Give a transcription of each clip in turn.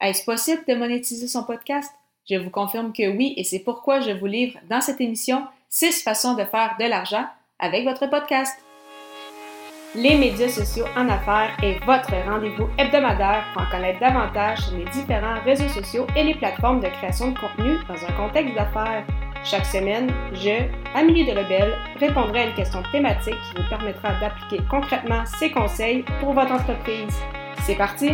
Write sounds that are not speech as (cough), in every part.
Est-ce possible de monétiser son podcast? Je vous confirme que oui et c'est pourquoi je vous livre dans cette émission six façons de faire de l'argent avec votre podcast. Les médias sociaux en affaires est votre rendez-vous hebdomadaire pour en connaître davantage sur les différents réseaux sociaux et les plateformes de création de contenu dans un contexte d'affaires. Chaque semaine, je, Amélie de Rebelle, répondrai à une question thématique qui vous permettra d'appliquer concrètement ces conseils pour votre entreprise. C'est parti!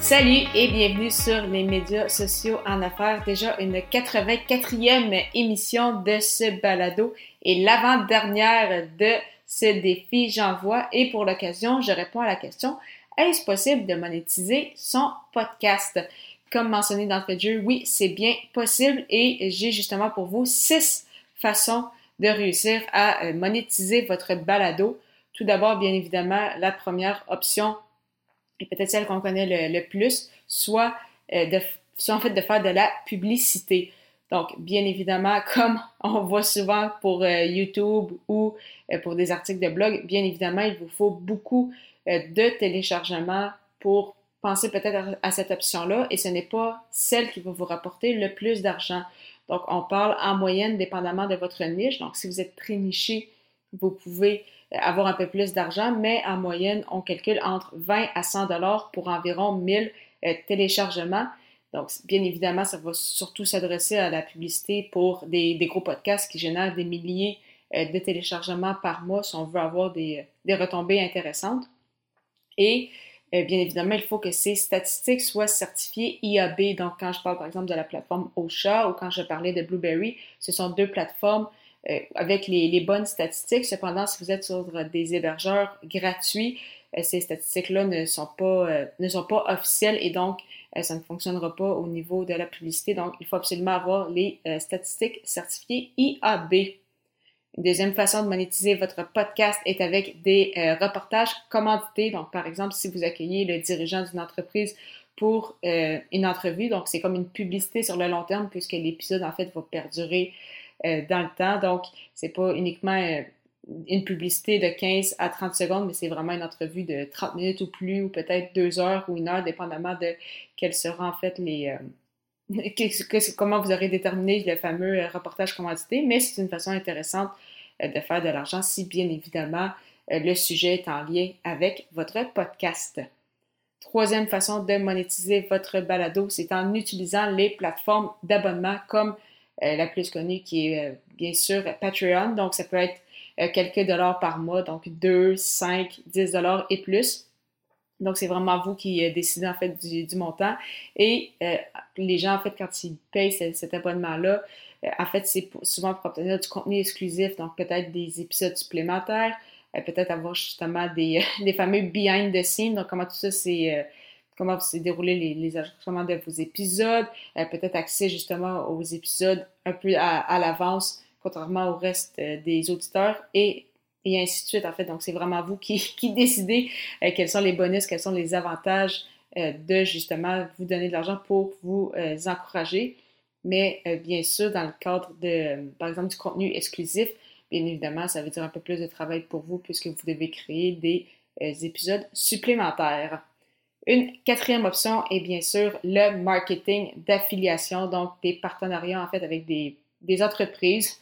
Salut et bienvenue sur les médias sociaux en affaires. Déjà une 84e émission de ce balado et l'avant-dernière de ce défi j'envoie. Et pour l'occasion, je réponds à la question est-ce possible de monétiser son podcast? Comme mentionné d'entrée de jeu, oui, c'est bien possible et j'ai justement pour vous six façons de réussir à euh, monétiser votre balado. Tout d'abord, bien évidemment, la première option et peut-être celle qu'on connaît le, plus, soit, euh, de, soit en fait de faire de la publicité. Donc, bien évidemment, (laughs) comme on voit souvent pour euh, YouTube ou euh, pour des articles de blog, bien évidemment, il vous faut beaucoup de téléchargements pour penser peut-être à, cette option-là et ce n'est pas celle qui va vous rapporter le plus d'argent. Donc, on parle en moyenne dépendamment de votre niche. Donc, si vous êtes très niché, vous pouvez avoir un peu plus d'argent, mais en moyenne, on calcule entre 20 à 100 dollars pour environ 1000 euh, téléchargements. Donc, bien évidemment, ça va surtout s'adresser à la publicité pour des, gros podcasts qui génèrent des milliers euh, de téléchargements par mois si on veut avoir des, retombées intéressantes. Et euh, bien évidemment, il faut que ces statistiques soient certifiées IAB. Donc, quand je parle par exemple de la plateforme OSHA ou quand je parlais de Blueberry, ce sont deux plateformes avec les, bonnes statistiques. Cependant, si vous êtes sur des hébergeurs gratuits, euh, ces statistiques-là ne sont pas euh, ne sont pas officielles et donc ça ne fonctionnera pas au niveau de la publicité. Donc, il faut absolument avoir les statistiques certifiées IAB. Une deuxième façon de monétiser votre podcast est avec des reportages commandités. Donc, par exemple, si vous accueillez le dirigeant d'une entreprise pour une entrevue, donc c'est comme une publicité sur le long terme puisque l'épisode, en fait, va perdurer euh, dans le temps. Donc, c'est pas uniquement euh, une publicité de 15 à 30 secondes, mais c'est vraiment une entrevue de 30 minutes ou plus, ou peut-être deux heures ou une heure, dépendamment de quels seront en fait les... Euh, (laughs) comment vous aurez déterminé le fameux reportage commandité, mais c'est une façon intéressante de faire de l'argent si bien évidemment le sujet est en lien avec votre podcast. Troisième façon de monétiser votre balado, c'est en utilisant les plateformes d'abonnement comme euh, la plus connue qui est euh, bien sûr Patreon. Donc, ça peut être euh, quelques dollars par mois, donc 2, 5, 10 dollars et plus. Donc, c'est vraiment vous qui décidez en fait du, montant. Et les gens, en fait, quand ils payent cet abonnement-là, en fait, c'est souvent pour obtenir du contenu exclusif, donc peut-être des épisodes supplémentaires, peut-être avoir justement des, (laughs) des fameux behind the scenes, donc comment tout ça c'est comment s'est déroulé les, les de vos épisodes, euh, peut-être accès justement aux épisodes un peu à, l'avance, contrairement au reste euh, des auditeurs, et, ainsi de suite, en fait. Donc, c'est vraiment vous qui, (laughs) qui décidez euh, quels sont les bonus, quels sont les avantages de justement vous donner de l'argent pour vous encourager. Mais bien sûr, dans le cadre de, par exemple, du contenu exclusif, bien évidemment, ça veut dire un peu plus de travail pour vous puisque vous devez créer des épisodes supplémentaires. Une quatrième option est bien sûr le marketing d'affiliation, donc des partenariats en fait avec des, entreprises,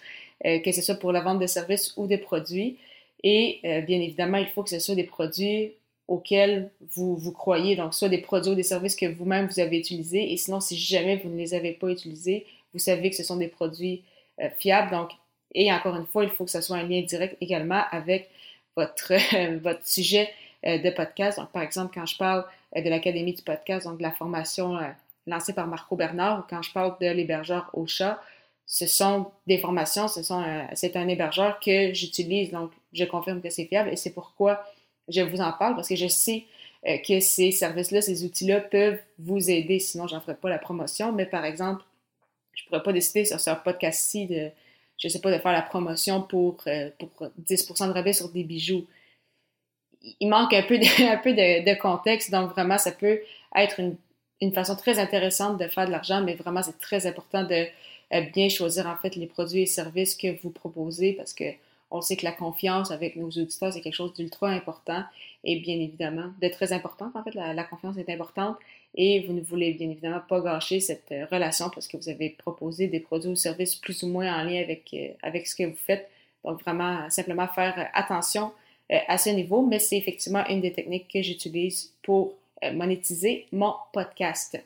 euh, que ce soit pour la vente de services ou des produits. Et euh, bien évidemment, il faut que ce soit des produits auxquels vous, vous croyez, donc soit des produits ou des services que vous-même vous avez utilisés. Et sinon, si jamais vous ne les avez pas utilisés, vous savez que ce sont des produits euh, fiables. Donc, et encore une fois, il faut que ce soit un lien direct également avec votre, (laughs) votre sujet de podcast. Donc, par exemple, quand je parle de l'Académie du podcast, donc de la formation euh, lancée par Marco Bernard. Quand je parle de l'hébergeur Ocha, ce sont des formations, ce sont c'est un hébergeur que j'utilise, donc je confirme que c'est fiable et c'est pourquoi je vous en parle parce que je sais euh, que ces services-là, ces outils-là peuvent vous aider. Sinon, je n'en ferai pas la promotion. Mais par exemple, je ne pourrais pas décider sur ce podcast-ci de, je sais pas, de faire la promotion pour, pour 10% de rabais sur des bijoux il manque un peu, (laughs) de, contexte, donc vraiment, ça peut être une, façon très intéressante de faire de l'argent, mais vraiment, c'est très important de euh, bien choisir en fait les produits et services que vous proposez parce que On sait que la confiance avec nos auditeurs, c'est quelque chose d'ultra important et bien évidemment, de très important. En fait, la, confiance est importante et vous ne voulez bien évidemment pas gâcher cette euh, relation parce que vous avez proposé des produits ou services plus ou moins en lien avec, euh, avec ce que vous faites. Donc, vraiment, simplement faire attention à ce niveau, mais c'est effectivement une des techniques que j'utilise pour monétiser mon podcast.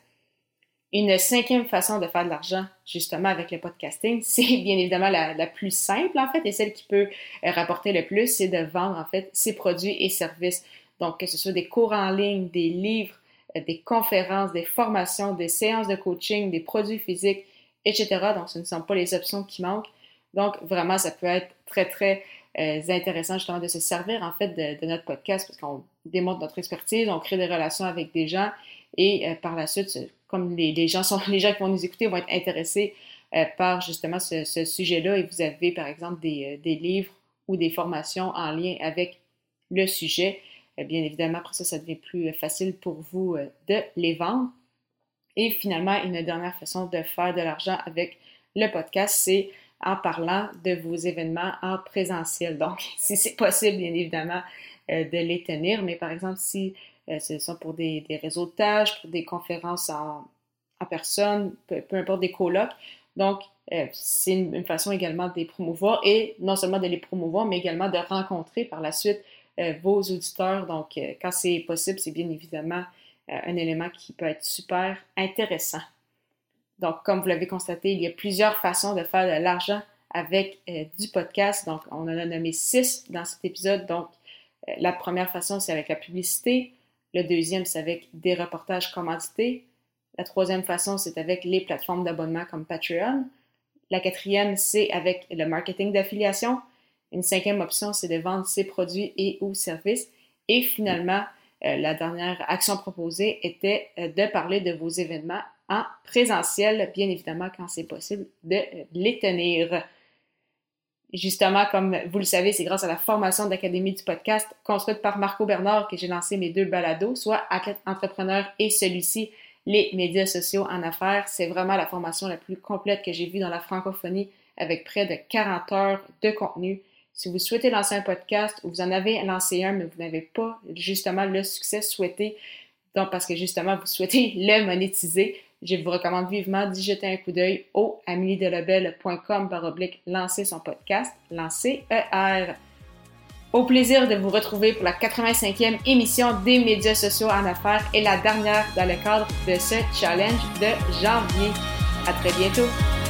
Une cinquième façon de faire de l'argent, justement, avec le podcasting, (laughs) c'est bien évidemment la, plus simple, en fait, et celle qui peut euh, rapporter le plus, c'est de vendre, en fait, ses produits et services. Donc, que ce soit des cours en ligne, des livres, euh, des conférences, des formations, des séances de coaching, des produits physiques, etc. Donc, ce ne sont pas les options qui manquent. Donc, vraiment, ça peut être très, très euh, intéressant justement de se servir en fait de, notre podcast parce qu'on démontre notre expertise, on crée des relations avec des gens et par la suite, comme les, gens sont, (laughs) les gens qui vont nous écouter vont être intéressés euh, par justement ce, sujet-là et vous avez par exemple des, euh, livres ou des formations en lien avec le sujet, bien évidemment, après ça, ça devient plus facile pour vous euh, de les vendre. Et finalement, une dernière façon de faire de l'argent avec le podcast, c'est en parlant de vos événements en présentiel. Donc, (laughs) si c'est possible, bien évidemment, de les tenir, mais par exemple, si euh, c'est ça pour des, des, réseautages, pour des conférences en, personne, peu, importe des colloques. Donc, euh, c'est une, façon également de les promouvoir et non seulement de les promouvoir, mais également de rencontrer par la suite euh, vos auditeurs. Donc, quand c'est possible, c'est bien évidemment un élément qui peut être super intéressant. Donc, comme vous l'avez constaté, il y a plusieurs façons de faire de l'argent avec du podcast. Donc, on en a nommé six dans cet épisode. Donc, la première façon, c'est avec la publicité. Le deuxième, c'est avec des reportages commandités. La troisième façon, c'est avec les plateformes d'abonnement comme Patreon. La quatrième, c'est avec le marketing d'affiliation. Une cinquième option, c'est de vendre ses produits et ou services. Et finalement, euh, la dernière action proposée était euh, de parler de vos événements en présentiel, bien évidemment quand c'est possible de les tenir. Justement, comme vous le savez, c'est grâce à la formation d'Académie du podcast construite par Marco Bernard que j'ai lancé mes deux balados, soit Athlète Entrepreneur et celui-ci, les médias sociaux en affaires. C'est vraiment la formation la plus complète que j'ai vue dans la francophonie avec près de 40 heures de contenu. Si vous souhaitez lancer un podcast ou vous en avez lancé un, mais vous n'avez pas justement le succès souhaité, donc parce que justement vous souhaitez (laughs) le monétiser, je vous recommande vivement d'y jeter un coup d'œil au ameliedelabel.com par oblique lancer son podcast, lancer ER. Au plaisir de vous retrouver pour la 85e émission des médias sociaux en affaires et la dernière dans le cadre de ce challenge de janvier. À très bientôt!